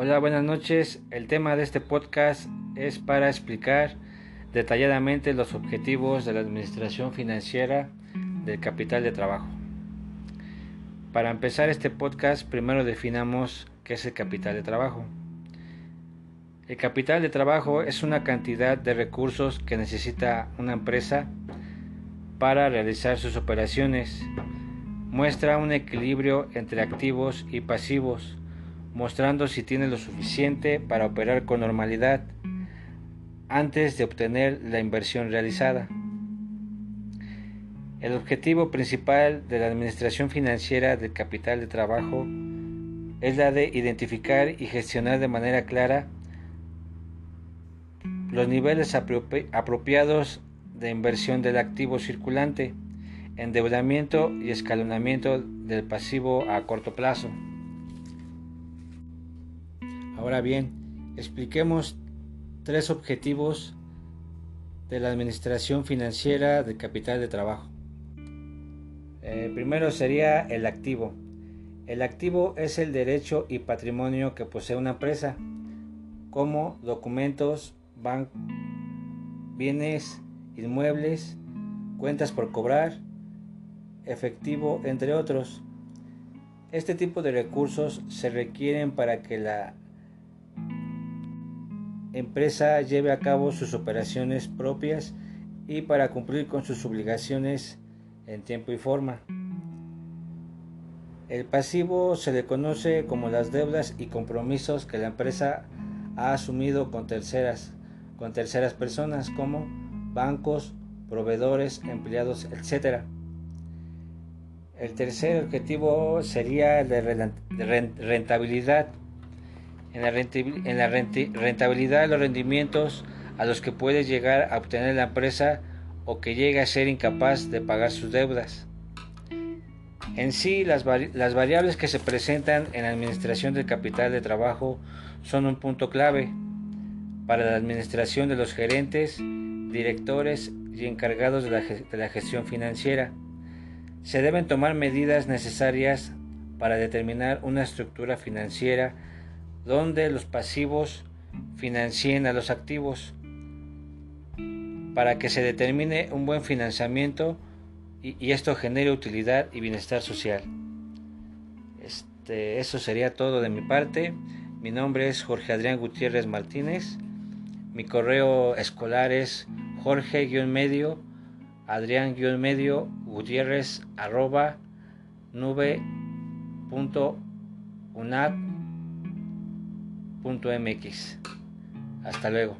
Hola, buenas noches. El tema de este podcast es para explicar detalladamente los objetivos de la administración financiera del capital de trabajo. Para empezar este podcast, primero definamos qué es el capital de trabajo. El capital de trabajo es una cantidad de recursos que necesita una empresa para realizar sus operaciones. Muestra un equilibrio entre activos y pasivos mostrando si tiene lo suficiente para operar con normalidad antes de obtener la inversión realizada. El objetivo principal de la Administración Financiera del Capital de Trabajo es la de identificar y gestionar de manera clara los niveles apropiados de inversión del activo circulante, endeudamiento y escalonamiento del pasivo a corto plazo. Ahora bien, expliquemos tres objetivos de la administración financiera del capital de trabajo. Eh, primero sería el activo. El activo es el derecho y patrimonio que posee una empresa, como documentos, bienes, inmuebles, cuentas por cobrar, efectivo, entre otros. Este tipo de recursos se requieren para que la empresa lleve a cabo sus operaciones propias y para cumplir con sus obligaciones en tiempo y forma. El pasivo se le conoce como las deudas y compromisos que la empresa ha asumido con terceras, con terceras personas como bancos, proveedores, empleados, etc. El tercer objetivo sería el de rentabilidad en la, rentabilidad los rendimientos a los que puede llegar a obtener la empresa o que llegue a ser incapaz de pagar sus deudas. En sí, las, variables que se presentan en la administración del capital de trabajo son un punto clave para la administración de los gerentes, directores y encargados de de la gestión financiera. Se deben tomar medidas necesarias para determinar una estructura financiera donde los pasivos financien a los activos para que se determine un buen financiamiento y, esto genere utilidad y bienestar social. Este, eso sería todo de mi parte. Mi nombre es Jorge Adrián Gutiérrez Martínez. Mi correo escolar es jorge-medio adrián-medio gutiérrez arroba .mx. Hasta luego.